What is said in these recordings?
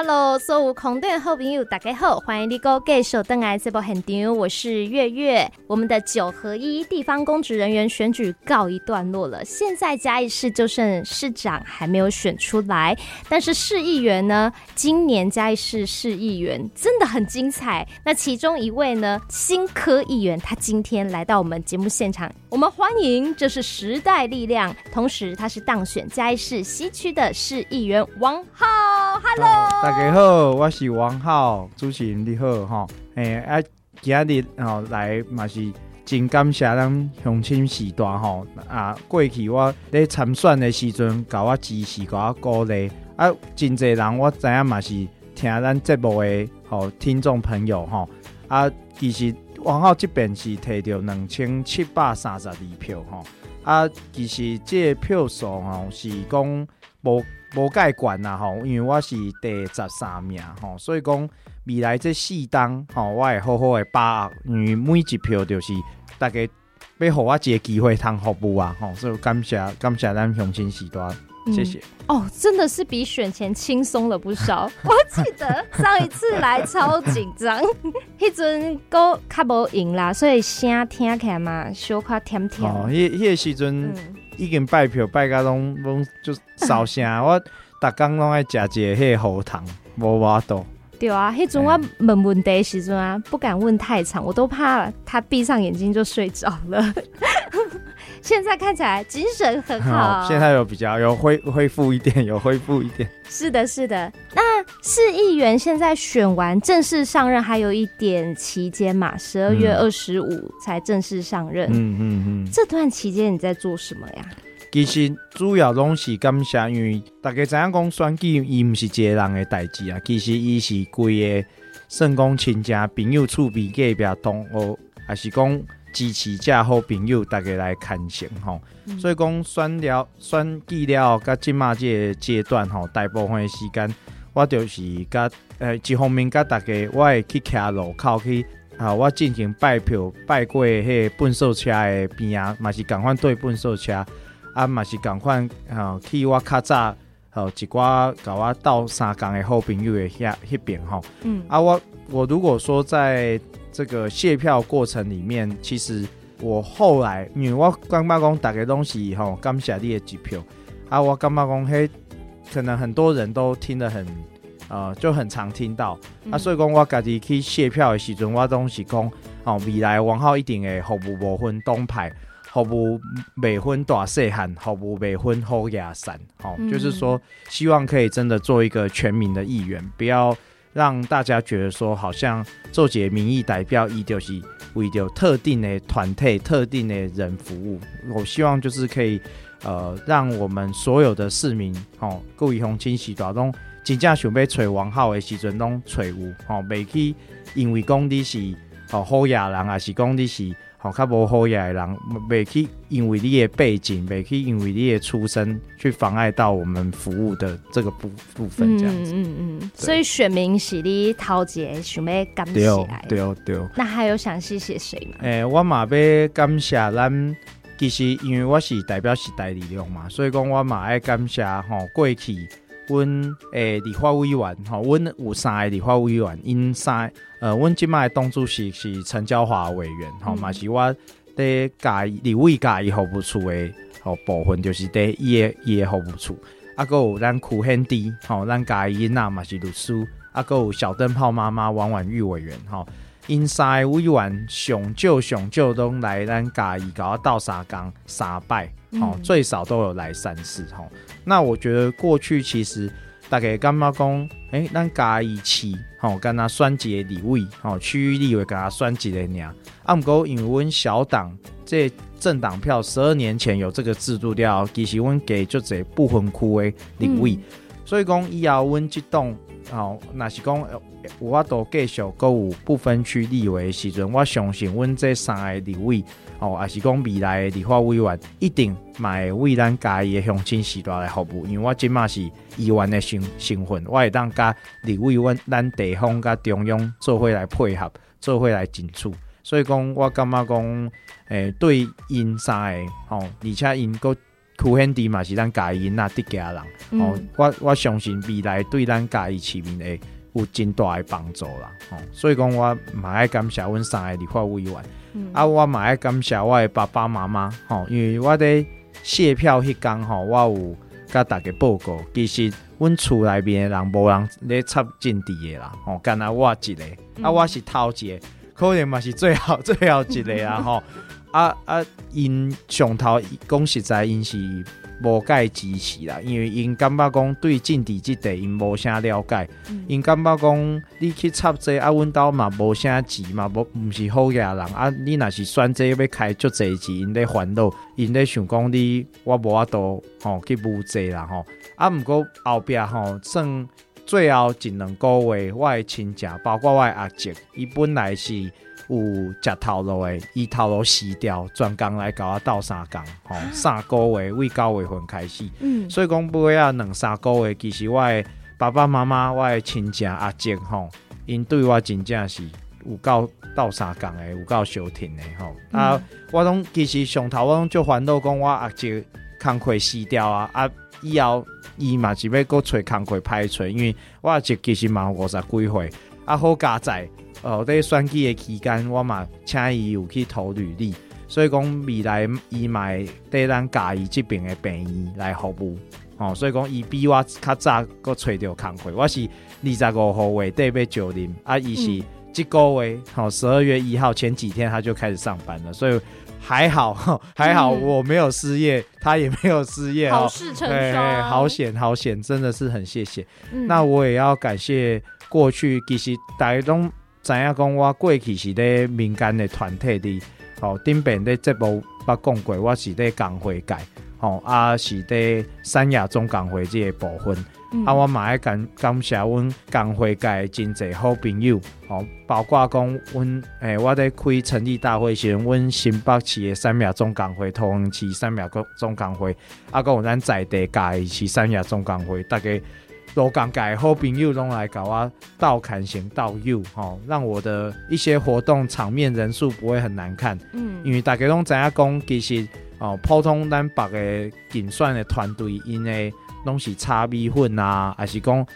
Hello，所有空中好朋友，大家好，欢迎你哥继续登来这部现场，我是月月。我们的九合一地方公职人员选举告一段落了，现在嘉义市就剩市长还没有选出来，但是市议员呢，今年嘉义市市议员真的很精彩。那其中一位呢，新科议员，他今天来到我们节目现场，我们欢迎，这是时代力量，同时他是当选嘉义市西区的市议员王浩。Hello。大家好，我是王浩，主持人你好哈。诶、啊，今日吼来嘛是真感谢咱乡亲时代吼啊，过去我咧参选的时阵，甲我支持，甲我鼓励啊，真侪人我知影嘛是听咱节目的吼听众朋友吼啊，其实王浩这边是摕到两千七百三十二票吼啊，其实这个票数吼是讲无。无盖管呐吼，因为我是第十三名吼，所以讲未来这四档吼，我会好好的把握，因为每一票就是大家要互我一个机会通服务啊吼，所以感谢感谢咱雄心时代，谢谢、嗯、哦，真的是比选前轻松了不少。我记得上一次来超紧张，迄阵都较无赢啦，所以声听起来嘛小可甜甜。哦，迄迄个时阵。嗯已经拜票拜甲拢拢就烧声，我逐工拢爱食一个迄个喉糖，无法度。对啊，迄阵我问问题时阵啊，不敢问太长，我都怕他闭上眼睛就睡着了。现在看起来精神很好，现在有比较有恢恢复一点，有恢复一点。是的，是的。那市议员现在选完正式上任，还有一点期间嘛，十二月二十五才正式上任。嗯嗯嗯。这段期间你在做什么呀？其实主要拢是感谢，因为大家知影讲选举，伊毋是一个人的代志啊。其实伊是规个算讲亲戚朋友厝边隔壁同学，还是讲支持者好朋友，大家来牵成吼。嗯、所以讲选了选记了，甲即马这个阶段吼，大部分的时间我就是甲呃一方面甲大家，我会去徛路口去啊，我进行拜票拜过迄个粪扫车的边啊，嘛是共款对粪扫车。啊，嘛是共款，吼，去我较早，吼，一寡甲我斗相共的好朋友的遐迄边，吼，嗯，啊，我我如果说在这个卸票过程里面，其实我后来，因为我感觉讲大家拢是吼，感谢你的一票，啊，我感觉讲嘿，可能很多人都听得很，呃，就很常听到，嗯、啊，所以讲我家己去卸票的时阵，我拢是讲，哦，未来往后一定会服务无分东派。服务未分大细汉，服务未分好野散，哦，嗯、就是说，希望可以真的做一个全民的议员，不要让大家觉得说，好像做些民意代表，伊就是为着特定的团体、特定的人服务。我希望就是可以，呃，让我们所有的市民，哦，各位乡亲时代拢真正想要找王浩的时阵拢找有，哦，未去因为讲你是哦好野人，还是讲你是。好，较无好嘢的人，袂去因为你的背景，袂去因为你的出身，去妨碍到我们服务的这个部部分，这样子。嗯嗯嗯。所以选民是你头一个想要感谢。对哦对对。那还有想谢谢谁吗？诶、欸，我嘛要感谢咱，其实因为我是代表时代力量嘛，所以讲我嘛爱感谢吼过去。阮诶，立法委员吼，阮有三个立法委员，因三呃，阮即摆党主席是陈椒华委员吼，嘛、嗯、是我伫家立委家伊服务处诶吼部分，就是伫伊诶伊诶服务处，啊，搁有咱柯显智吼，咱家己囡仔嘛是律师，啊，搁有小灯泡妈妈王婉玉委员吼，因三个委员上少上少拢来咱家伊甲我斗相共三摆。哦，最少都有来三次吼。那我觉得过去其实大概感觉讲，诶，咱加一期吼，跟他选一个立委，吼，区域立委跟他选一个尔。啊，毋过因为阮小党这政党票十二年前有这个制度了，其实阮给就这不分区的立委，嗯、所以讲以后阮即栋，吼，若是讲有法度继续阁有不分区立委的时阵，我相信阮这三个立委。哦，也是讲未来的立法委员一定嘛会为咱家己的乡亲时代来服务，因为我即马是议员的身身份，我会当甲立委阮咱地方甲中央做伙来配合，做伙来争取。所以讲，我感觉讲，诶、对因三个，哦，而且因阁邱显智嘛是咱家己囡仔的家人，嗯、哦，我我相信未来对咱家己市民会有真大的帮助啦，哦，所以讲我嘛爱感谢阮三个立法委员，嗯、啊，我嘛爱感谢我的爸爸妈妈，吼、哦，因为我伫谢票迄天吼，我有甲大家报告，其实阮厝内面的人无人咧插政治的啦，吼、哦，干那我一个，嗯、啊，我是头一个，可能嘛是最后 最后一个啦，吼。啊啊！因上头讲实在，因是无解支持啦，因为因感觉讲对政治即块因无啥了解，因、嗯、感觉讲你去插这个、啊，阮兜嘛无啥钱嘛，无毋是好野人啊！你若是选这个要开足济钱，因咧烦恼，因咧想讲你我无法度吼去补济啦吼。啊，毋过后壁吼算最后一两个月，我的亲戚包括我的阿叔，伊本来是。有食头路的，伊头路死掉，专工来甲我斗三工，吼、哦，三个月为九月份开始，嗯，所以讲尾啊两三个月，其实我的爸爸妈妈、我的亲戚阿叔，吼，因对我真正是有够斗三工的，有够相挺的，吼、嗯，啊，我拢其实上头我拢就烦恼讲我阿叔工课死掉啊，啊，以后伊嘛是要搁找工课歹找，因为我阿叔其实嘛五十几岁，啊，好加在。哦，在选举的期间，我嘛请伊有去投履历，所以讲未来伊买对咱家己这边的病院来服务，哦，所以讲伊比我较早搁找到工作，我是二十五号月底要就任，啊，伊是这个月，好十二月一号前几天他就开始上班了，所以还好，还好我没有失业，嗯、他也没有失业，好事成双，好险好险，真的是很谢谢。嗯、那我也要感谢过去其实大家都。知影讲我过去是咧民间的团体里，吼顶边咧节目捌讲过，我是咧工会界，吼啊是咧三亚总工会即个部分，嗯、啊我嘛爱感感谢阮工会界真侪好朋友，吼包括讲阮诶我咧开成立大会时，阮新北市的三亚总工会、桃园市三亚总工会，啊搁有咱在地界是三亚总工会，大家。都讲改好朋友拢来搞啊，道坎行道友吼，让我的一些活动场面人数不会很难看。嗯，因为大家拢知影讲，其实哦，普通咱别的竞选的团队，因为拢是炒米粉啊，还是讲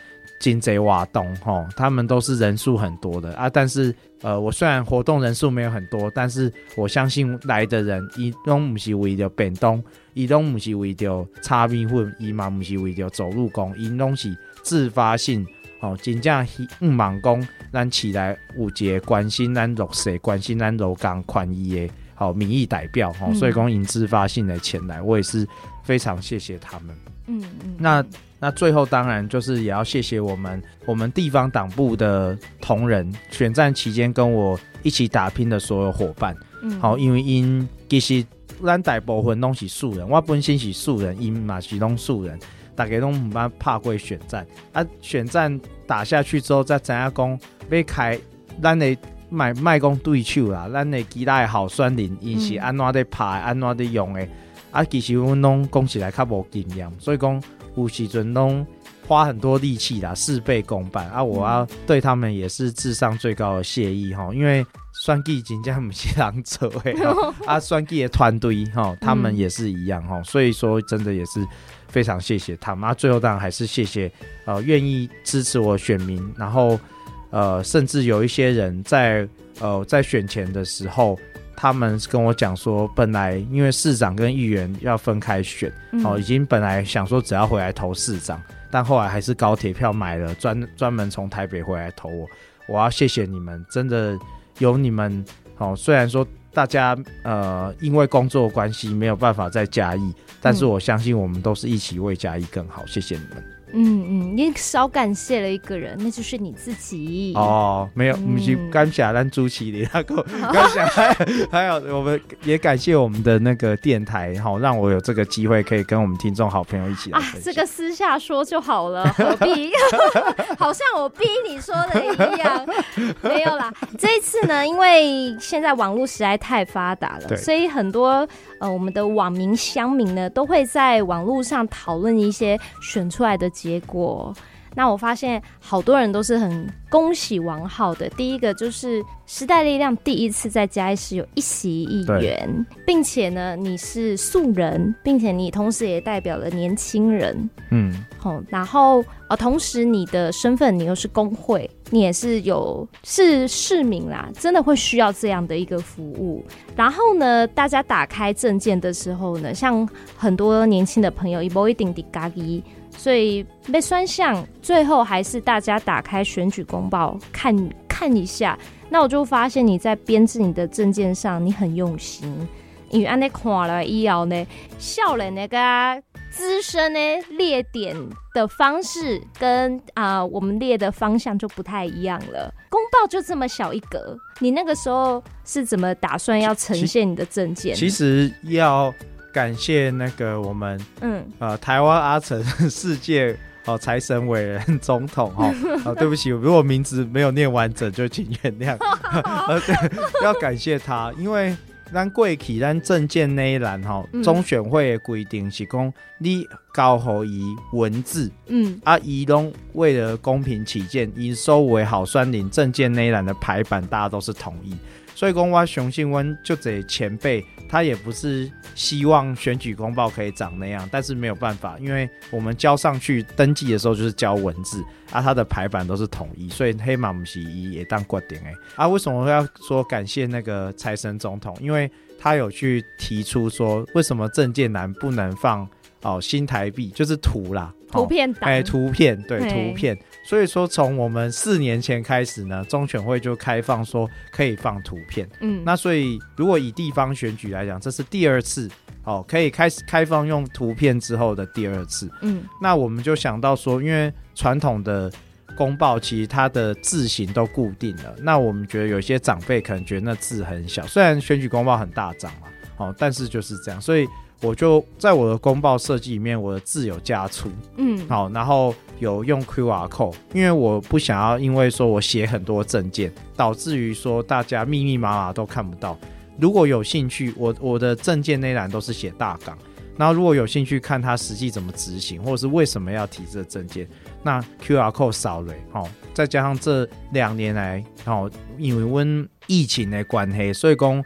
真侪活动吼，他们都是人数很多的啊。但是呃，我虽然活动人数没有很多，但是我相信来的人，伊拢不是为了便当，伊拢不是为着炒米粉，伊嘛不是为着走路工，伊拢是。自发性哦，真正毋忙讲，咱起来有一个关心咱弱势、关心咱劳工权益的好民意代表哈，嗯、所以讲因自发性的前来，我也是非常谢谢他们。嗯嗯，那那最后当然就是也要谢谢我们我们地方党部的同仁，选战期间跟我一起打拼的所有伙伴。嗯，好，因为因其实咱大部分拢是素人，我本身是素人，因嘛是拢素人。大家拢唔捌拍过选战啊！选战打下去之后，再知影讲要开咱的卖卖讲对手啦，咱的其他的候选人伊是安怎的拍，安怎的用的啊！其实阮拢讲起来较无经验，所以讲有时阵拢花很多力气啦，事倍功半啊！我要对他们也是智商最高的谢意哈，因为选举真正不是人做的 啊，选举的团队哈，他们也是一样哈，所以说真的也是。非常谢谢他们，最后当然还是谢谢呃愿意支持我选民，然后呃甚至有一些人在呃在选前的时候，他们跟我讲说，本来因为市长跟议员要分开选，哦、呃、已经本来想说只要回来投市长，但后来还是高铁票买了，专专门从台北回来投我，我要谢谢你们，真的有你们哦、呃，虽然说。大家呃，因为工作关系没有办法在嘉义，但是我相信我们都是一起为嘉义更好。谢谢你们。嗯嗯，你少感谢了一个人，那就是你自己。哦，没有，不是感谢咱朱启林，那个感谢还还有我们也感谢我们的那个电台，好让我有这个机会可以跟我们听众好朋友一起来啊，这个私下说就好了，何必？好像我逼你说的一样，没有啦。这一次呢，因为现在网络实在太发达了，所以很多呃我们的网民乡民呢都会在网络上讨论一些选出来的。结果，那我发现好多人都是很恭喜王浩的。第一个就是时代力量第一次在嘉义市有一席议员，并且呢，你是素人，并且你同时也代表了年轻人。嗯，好，然后呃，同时你的身份你又是工会，你也是有是市民啦，真的会需要这样的一个服务。然后呢，大家打开证件的时候呢，像很多年轻的朋友，一波一定的咖喱。所以被双向，最后还是大家打开选举公报看看一下。那我就发现你在编制你的证件上，你很用心。因为安尼看了以后呢，笑人那个资深呢列点的方式跟啊、我们列的方向就不太一样了。公报就这么小一格，你那个时候是怎么打算要呈现你的证件？其实要。感谢那个我们，嗯，呃，台湾阿成世界哦财神伟人总统哦，哦，对不起，如果名字没有念完整，就请原谅。呃，对，要感谢他，因为咱过去咱证件那一栏哈，中选会的规定是讲你交予伊文字，嗯，啊，伊拢为了公平起见，以收为好酸林证件那一栏的排版，大家都是同意。所以讲我相信阮就这前辈，他也不是希望选举公报可以长那样，但是没有办法，因为我们交上去登记的时候就是交文字，啊，他的排版都是统一，所以黑马姆西伊也当决定哎，啊，为什么要说感谢那个财神总统？因为他有去提出说，为什么证件栏不能放哦新台币，就是图啦。图片哎、欸，图片对图片，所以说从我们四年前开始呢，中选会就开放说可以放图片。嗯，那所以如果以地方选举来讲，这是第二次哦，可以开始开放用图片之后的第二次。嗯，那我们就想到说，因为传统的公报其实它的字型都固定了，那我们觉得有些长辈可能觉得那字很小，虽然选举公报很大张嘛，哦，但是就是这样，所以。我就在我的公报设计里面，我的字有加粗，嗯，好，然后有用 QR code，因为我不想要，因为说我写很多证件，导致于说大家密密麻麻都看不到。如果有兴趣，我我的证件那栏都是写大纲，然后如果有兴趣看他实际怎么执行，或者是为什么要提这个证件，那 QR code 扫了，好，再加上这两年来，好，因为温疫情的关系，所以讲。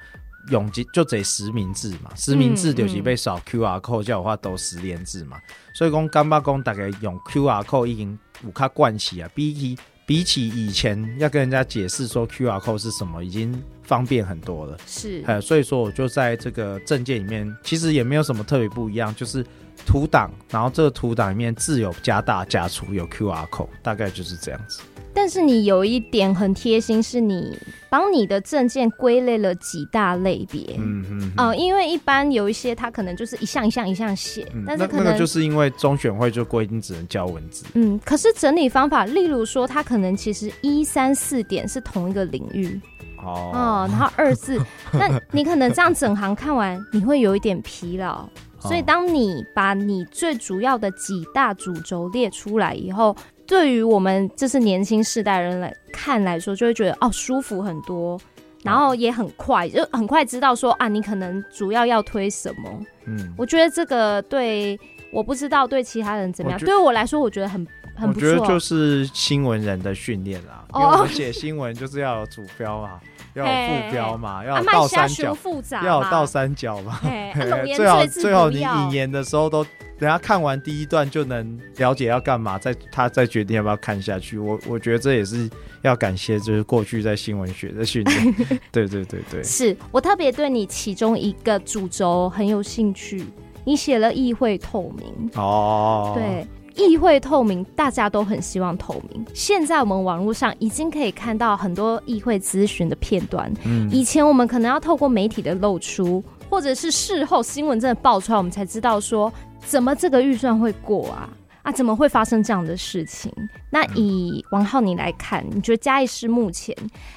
用就这实名制嘛，实名制就是被扫 QR code，话都实联制嘛，所以讲干巴公大概用 QR code 已经五卡惯习啊，比起比起以前要跟人家解释说 QR code 是什么，已经方便很多了。是，所以说我就在这个证件里面，其实也没有什么特别不一样，就是图档，然后这个图档里面字有加大加粗，有 QR code，大概就是这样子。但是你有一点很贴心，是你帮你的证件归类了几大类别。嗯嗯。哦、呃，因为一般有一些他可能就是一项一项一项写，嗯、但是可能、那个、就是因为中选会就规定只能交文字。嗯，可是整理方法，例如说他可能其实一三四点是同一个领域。哦。哦，然后二四，那你可能这样整行看完，你会有一点疲劳。所以当你把你最主要的几大主轴列出来以后。对于我们就是年轻世代人来看来说，就会觉得哦舒服很多，然后也很快，就很快知道说啊，你可能主要要推什么。嗯，我觉得这个对，我不知道对其他人怎么样，对我来说我觉得很很不错。我觉得就是新闻人的训练啦，因为我们写新闻就是要有主标嘛。要有副标嘛，要有倒三角，要有倒三角嘛。最好最好你引言的时候都，等下看完第一段就能了解要干嘛，再他再决定要不要看下去。我我觉得这也是要感谢，就是过去在新闻学的训练。对对对对，是我特别对你其中一个主轴很有兴趣，你写了议会透明哦，对。议会透明，大家都很希望透明。现在我们网络上已经可以看到很多议会咨询的片段。嗯，以前我们可能要透过媒体的露出，或者是事后新闻真的爆出来，我们才知道说怎么这个预算会过啊。啊，怎么会发生这样的事情？那以王浩你来看，你觉得嘉义市目前，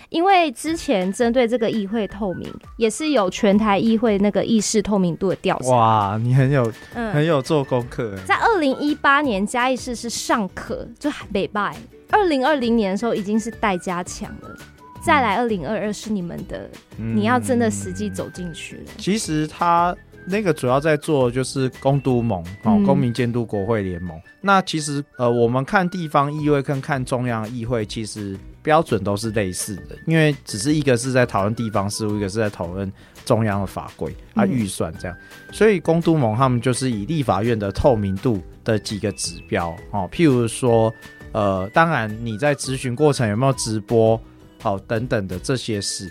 因为之前针对这个议会透明，也是有全台议会那个议事透明度的调查。哇，你很有，嗯、很有做功课。在二零一八年，嘉义市是尚可，就北败。二零二零年的时候，已经是待加强了。再来二零二二是你们的，嗯、你要真的实际走进去了。其实他。那个主要在做就是公督盟哦，公民监督国会联盟。嗯、那其实呃，我们看地方议会跟看中央议会，其实标准都是类似的，因为只是一个是在讨论地方事务，一个是在讨论中央的法规啊预算这样。嗯、所以公督盟他们就是以立法院的透明度的几个指标哦，譬如说呃，当然你在咨询过程有没有直播，好、哦、等等的这些事。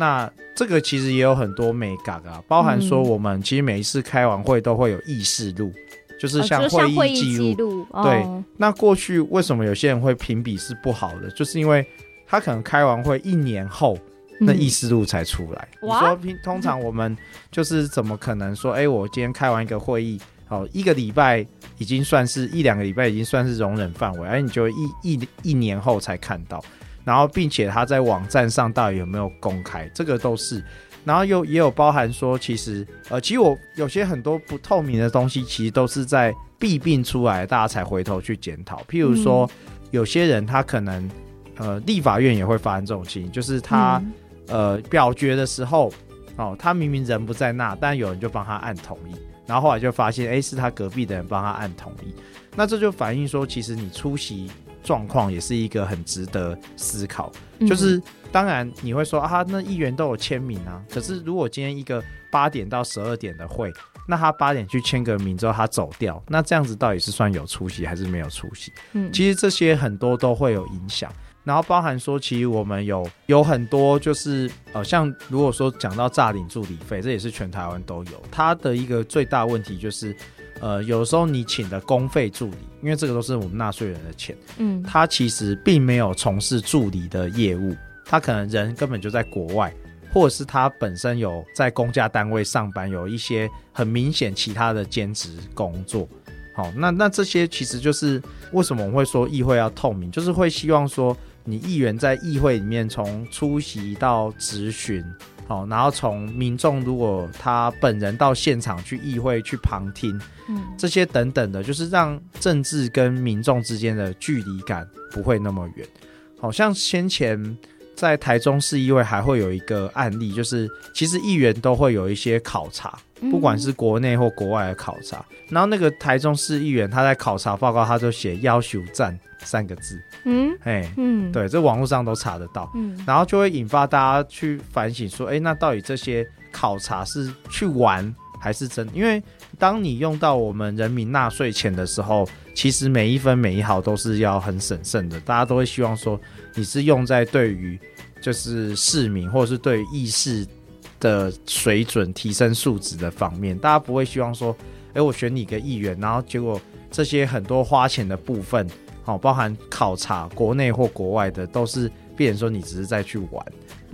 那这个其实也有很多美感啊，包含说我们其实每一次开完会都会有议事录，就是像会议记录。对，那过去为什么有些人会评比是不好的？就是因为他可能开完会一年后，那议事录才出来。你说平通常我们就是怎么可能说，哎，我今天开完一个会议，好一个礼拜已经算是一两个礼拜已经算是容忍范围，而你就一一一年后才看到。然后，并且他在网站上到底有没有公开，这个都是。然后又也有包含说，其实呃，其实我有些很多不透明的东西，其实都是在弊病出来，大家才回头去检讨。譬如说，嗯、有些人他可能呃，立法院也会发生这种情形，就是他、嗯、呃表决的时候，哦，他明明人不在那，但有人就帮他按同意，然后后来就发现，哎，是他隔壁的人帮他按同意。那这就反映说，其实你出席。状况也是一个很值得思考，就是当然你会说啊，那议员都有签名啊，可是如果今天一个八点到十二点的会，那他八点去签个名之后他走掉，那这样子到底是算有出席还是没有出席？嗯，其实这些很多都会有影响，然后包含说，其实我们有有很多就是呃，像如果说讲到诈领助理费，这也是全台湾都有，它的一个最大问题就是。呃，有时候你请的公费助理，因为这个都是我们纳税人的钱，嗯，他其实并没有从事助理的业务，他可能人根本就在国外，或者是他本身有在公家单位上班，有一些很明显其他的兼职工作。好，那那这些其实就是为什么我们会说议会要透明，就是会希望说你议员在议会里面从出席到质询。好，然后从民众如果他本人到现场去议会去旁听，嗯，这些等等的，就是让政治跟民众之间的距离感不会那么远。好像先前在台中市议会还会有一个案例，就是其实议员都会有一些考察，不管是国内或国外的考察。然后那个台中市议员他在考察报告，他就写要求赞三个字。嗯，哎，嗯，对，这网络上都查得到，嗯，然后就会引发大家去反省说，哎，那到底这些考察是去玩还是真？因为当你用到我们人民纳税钱的时候，其实每一分每一毫都是要很审慎的，大家都会希望说你是用在对于就是市民或者是对于议事的水准提升素质的方面，大家不会希望说，哎，我选你个议员，然后结果这些很多花钱的部分。好，包含考察国内或国外的，都是变成说你只是在去玩。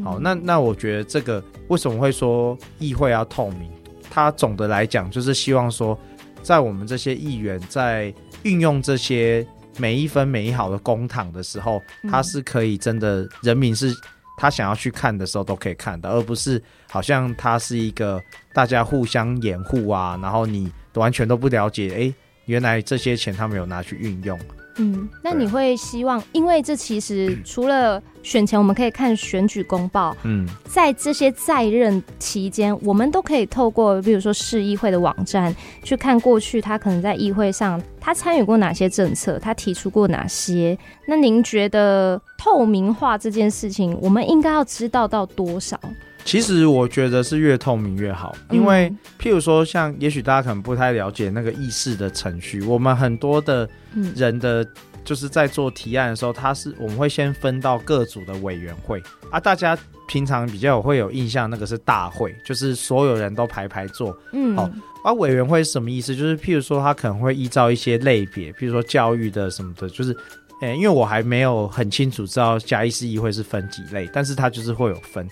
好，那那我觉得这个为什么会说议会要透明？它总的来讲就是希望说，在我们这些议员在运用这些每一分每一毫的公帑的时候，他是可以真的人民是他想要去看的时候都可以看的，而不是好像他是一个大家互相掩护啊，然后你完全都不了解，哎，原来这些钱他没有拿去运用。嗯，那你会希望，因为这其实 除了选前我们可以看选举公报，嗯，在这些在任期间，我们都可以透过比如说市议会的网站去看过去他可能在议会上他参与过哪些政策，他提出过哪些。那您觉得透明化这件事情，我们应该要知道到多少？其实我觉得是越透明越好，因为譬如说，像也许大家可能不太了解那个议事的程序，我们很多的人的就是在做提案的时候，他是我们会先分到各组的委员会啊。大家平常比较会有印象，那个是大会，就是所有人都排排坐。嗯，好，啊，委员会是什么意思？就是譬如说，他可能会依照一些类别，譬如说教育的什么的，就是，诶，因为我还没有很清楚知道嘉义市议会是分几类，但是它就是会有分。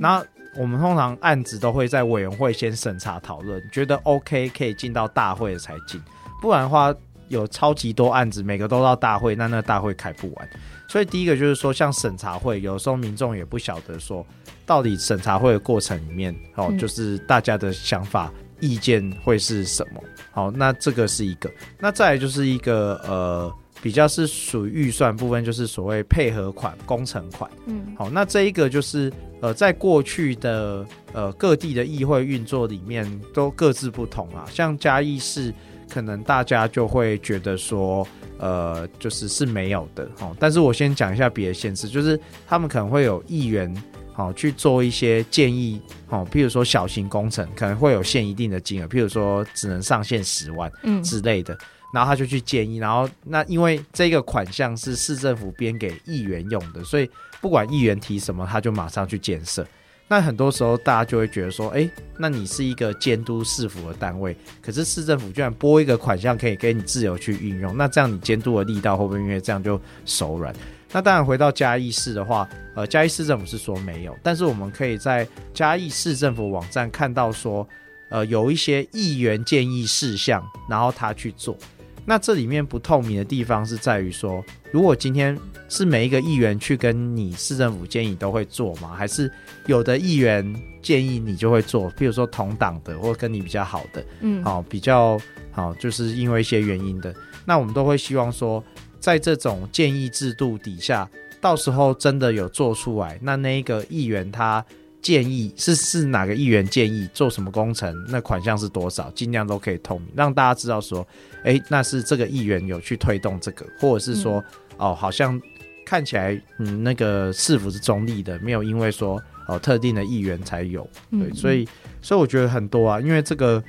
那我们通常案子都会在委员会先审查讨论，觉得 OK 可以进到大会才进，不然的话有超级多案子，每个都到大会，那那个大会开不完。所以第一个就是说，像审查会，有时候民众也不晓得说，到底审查会的过程里面，哦，就是大家的想法、意见会是什么。好，那这个是一个。那再来就是一个呃。比较是属于预算部分，就是所谓配合款、工程款。嗯，好，那这一个就是呃，在过去的呃各地的议会运作里面都各自不同啊。像嘉义市，可能大家就会觉得说，呃，就是是没有的。哦，但是我先讲一下别的县市，就是他们可能会有议员，好去做一些建议。哦，譬如说小型工程可能会有限一定的金额，譬如说只能上限十万，嗯之类的。嗯然后他就去建议，然后那因为这个款项是市政府编给议员用的，所以不管议员提什么，他就马上去建设。那很多时候大家就会觉得说，哎，那你是一个监督市府的单位，可是市政府居然拨一个款项可以给你自由去运用，那这样你监督的力道会不会因为这样就手软？那当然回到嘉义市的话，呃，嘉义市政府是说没有，但是我们可以在嘉义市政府网站看到说，呃，有一些议员建议事项，然后他去做。那这里面不透明的地方是在于说，如果今天是每一个议员去跟你市政府建议都会做吗？还是有的议员建议你就会做？譬如说同党的或跟你比较好的，嗯，好，比较好，就是因为一些原因的，那我们都会希望说，在这种建议制度底下，到时候真的有做出来，那那一个议员他。建议是是哪个议员建议做什么工程，那款项是多少，尽量都可以透明，让大家知道说，哎、欸，那是这个议员有去推动这个，或者是说，嗯、哦，好像看起来嗯那个市府是中立的，没有因为说哦特定的议员才有，对，所以所以我觉得很多啊，因为这个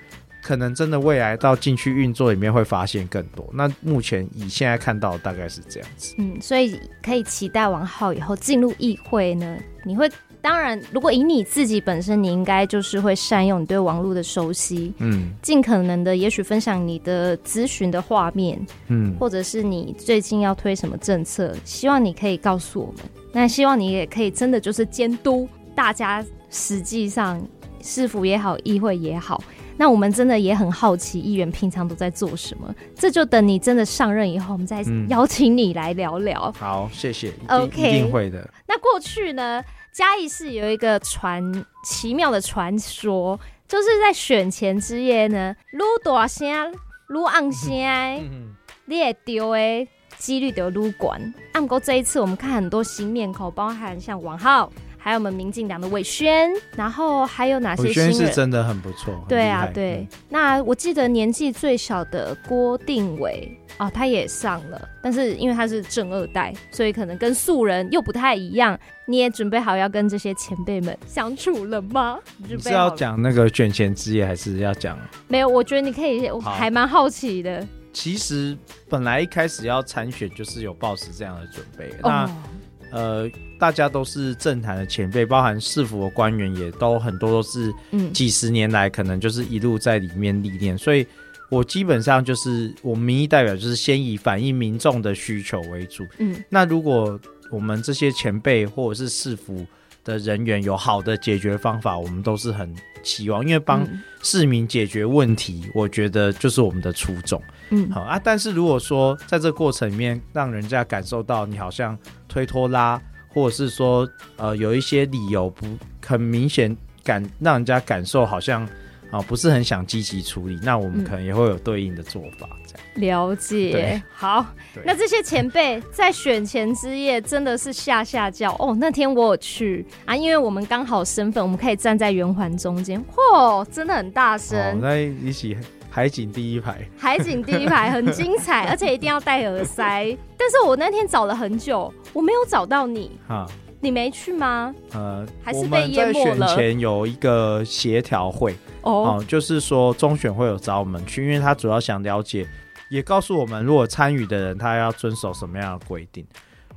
可能真的未来到进去运作里面会发现更多。那目前以现在看到大概是这样子，嗯，所以可以期待王浩以后进入议会呢，你会。当然，如果以你自己本身，你应该就是会善用你对网络的熟悉，嗯，尽可能的，也许分享你的咨询的画面，嗯，或者是你最近要推什么政策，希望你可以告诉我们。那希望你也可以真的就是监督大家，实际上市府也好，议会也好，那我们真的也很好奇，议员平常都在做什么。这就等你真的上任以后，我们再邀请你来聊聊。嗯、好，谢谢。OK，一定会的。那过去呢？嘉义市有一个传奇妙的传说，就是在选前之夜呢，愈大声愈暗声，你会丢的几率就愈高。不过这一次我们看很多新面孔，包含像王浩。还有我们民进党的伟轩，然后还有哪些新人？玮轩是真的很不错。对啊，对。嗯、那我记得年纪最小的郭定玮啊，他也上了，但是因为他是正二代，所以可能跟素人又不太一样。你也准备好要跟这些前辈们相处了吗？你是要讲那个卷钱之夜，还是要讲？没有，我觉得你可以，我还蛮好奇的。其实本来一开始要参选，就是有抱持这样的准备。那、哦、呃。大家都是政坛的前辈，包含市府的官员，也都很多都是几十年来可能就是一路在里面历练，所以我基本上就是我们民意代表，就是先以反映民众的需求为主。嗯，那如果我们这些前辈或者是市府的人员有好的解决方法，我们都是很期望，因为帮市民解决问题，我觉得就是我们的初衷。嗯，好啊，但是如果说在这个过程里面，让人家感受到你好像推拖拉。或者是说，呃，有一些理由不很明显，感让人家感受好像啊、呃、不是很想积极处理，那我们可能也会有对应的做法，这样。嗯、了解，好，那这些前辈在选前之夜真的是下下叫哦。那天我有去啊，因为我们刚好身份，我们可以站在圆环中间，嚯，真的很大声。在一起。海景第一排，海景第一排很精彩，而且一定要戴耳塞。但是我那天找了很久，我没有找到你。啊，你没去吗？呃，还是被淹没了。我们在选前有一个协调会哦、呃，就是说中选会有找我们去，因为他主要想了解，也告诉我们如果参与的人他要遵守什么样的规定。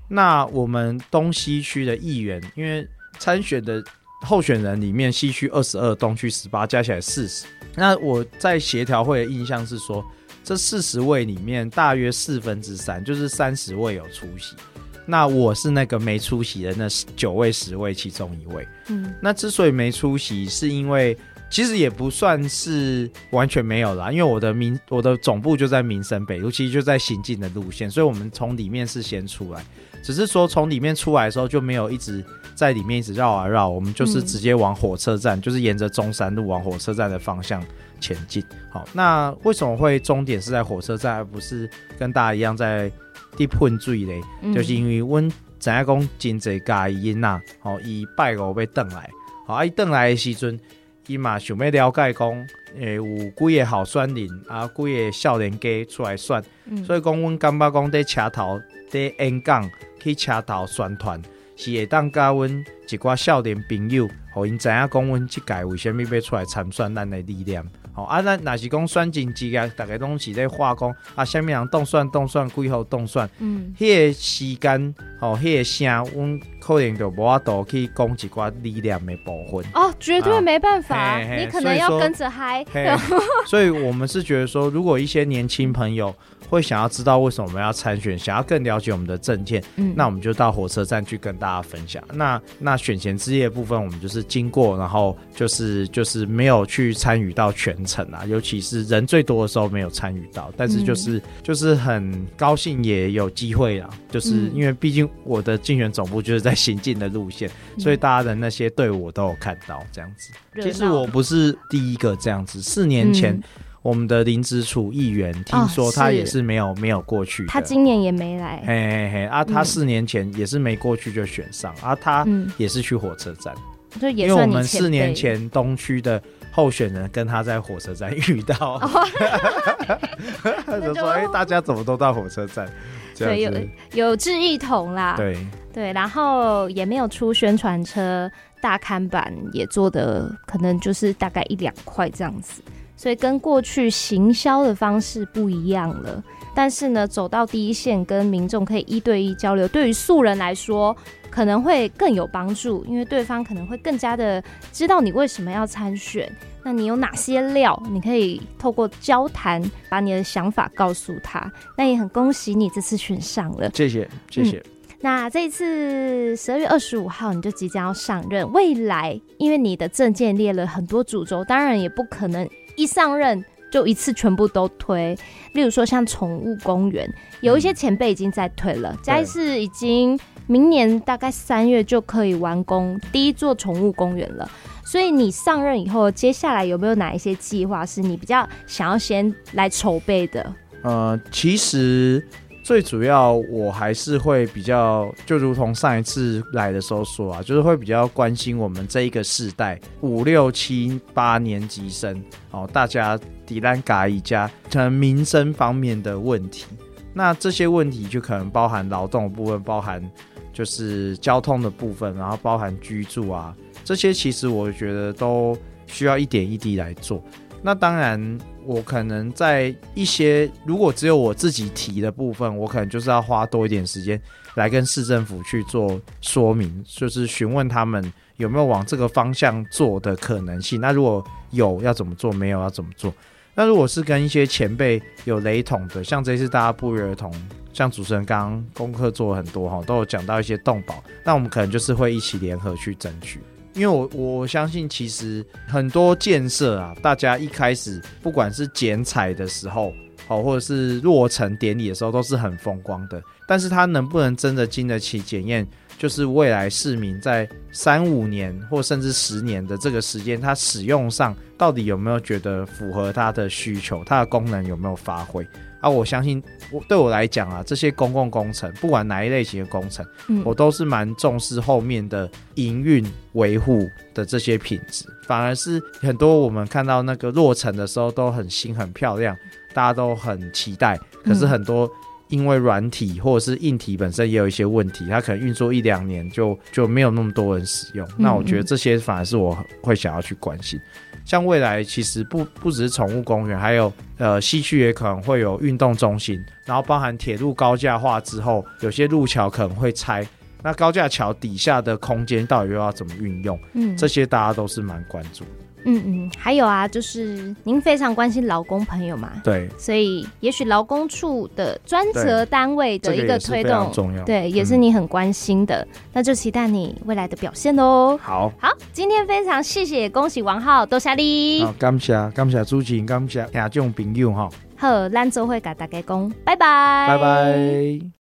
那我们东西区的议员，因为参选的候选人里面，西区二十二，东区十八，加起来四十。那我在协调会的印象是说，这四十位里面大约四分之三，就是三十位有出席。那我是那个没出席的那九位十位其中一位。嗯，那之所以没出席，是因为其实也不算是完全没有啦，因为我的民我的总部就在民生北路，其实就在行进的路线，所以我们从里面是先出来，只是说从里面出来的时候就没有一直在里面一直绕啊绕，我们就是直接往火车站，嗯、就是沿着中山路往火车站的方向前进。好，那为什么会终点是在火车站，而不是跟大家一样在地喷醉嘞？嗯、就是因为我知影讲真济家己囡仔，好，伊拜五要转来，好，啊，伊转来的时阵。伊嘛想要了解讲，诶，有几个候选人啊，几个少年家出来选，嗯、所以讲，阮感觉讲伫车头伫演讲去车头宣传，是会当甲阮一寡少年朋友，互因知影讲，阮即届为虾米要出来参选咱的理念。哦，啊，咱若是讲选进几个，大家拢是咧化工啊，虾米人当选当选，几号当选，嗯，迄个时间，哦，迄个声，阮可能就无法度去讲一寡力量的部分。哦，绝对没办法，啊、你可能要跟着嗨。所以我们是觉得说，如果一些年轻朋友。会想要知道为什么我们要参选，想要更了解我们的证件，嗯，那我们就到火车站去跟大家分享。那那选前之夜部分，我们就是经过，然后就是就是没有去参与到全程啊，尤其是人最多的时候没有参与到，但是就是、嗯、就是很高兴也有机会啊，就是因为毕竟我的竞选总部就是在行进的路线，嗯、所以大家的那些队伍我都有看到这样子。其实我不是第一个这样子，四年前。嗯。我们的林子楚议员听说他也是没有、没有过去，他今年也没来。嘿嘿嘿啊，他四年前也是没过去就选上、嗯、啊，他也是去火车站，就也因为我们四年前东区的候选人跟他在火车站遇到，就说哎，大家怎么都到火车站？对，有有志一同啦。对对，然后也没有出宣传车，大刊版也做的可能就是大概一两块这样子。所以跟过去行销的方式不一样了，但是呢，走到第一线跟民众可以一对一交流，对于素人来说可能会更有帮助，因为对方可能会更加的知道你为什么要参选，那你有哪些料，你可以透过交谈把你的想法告诉他。那也很恭喜你这次选上了，谢谢谢谢。嗯，那这一次十二月二十五号你就即将要上任，未来因为你的证件列了很多主轴，当然也不可能。一上任就一次全部都推，例如说像宠物公园，有一些前辈已经在推了。嘉义市已经明年大概三月就可以完工第一座宠物公园了。所以你上任以后，接下来有没有哪一些计划是你比较想要先来筹备的？呃，其实。最主要，我还是会比较，就如同上一次来的时候说啊，就是会比较关心我们这一个世代五六七八年级生哦，大家迪兰嘎一家，可能民生方面的问题。那这些问题就可能包含劳动的部分，包含就是交通的部分，然后包含居住啊，这些其实我觉得都需要一点一滴来做。那当然。我可能在一些如果只有我自己提的部分，我可能就是要花多一点时间来跟市政府去做说明，就是询问他们有没有往这个方向做的可能性。那如果有要怎么做，没有要怎么做？那如果是跟一些前辈有雷同的，像这次大家不约而同，像主持人刚刚功课做了很多哈，都有讲到一些动保，那我们可能就是会一起联合去争取。因为我我相信，其实很多建设啊，大家一开始不管是剪彩的时候，好，或者是落成典礼的时候，都是很风光的。但是它能不能真的经得起检验？就是未来市民在三五年或甚至十年的这个时间，它使用上到底有没有觉得符合它的需求？它的功能有没有发挥？啊，我相信我对我来讲啊，这些公共工程，不管哪一类型的工程，嗯，我都是蛮重视后面的营运维护的这些品质。反而是很多我们看到那个落成的时候都很新很漂亮，大家都很期待。可是很多因为软体或者是硬体本身也有一些问题，它可能运作一两年就就没有那么多人使用。那我觉得这些反而是我会想要去关心。像未来其实不不只是宠物公园，还有呃西区也可能会有运动中心，然后包含铁路高架化之后，有些路桥可能会拆，那高架桥底下的空间到底又要怎么运用？嗯，这些大家都是蛮关注的。嗯嗯，还有啊，就是您非常关心劳工朋友嘛，对，所以也许劳工处的专责单位的一个推动，对，也是你很关心的，嗯、那就期待你未来的表现喽。好，好，今天非常谢谢，恭喜王浩，多谢你，好，感谢感谢主持人，感谢听众朋友哈，好，咱做会甲大家讲，拜拜，拜拜。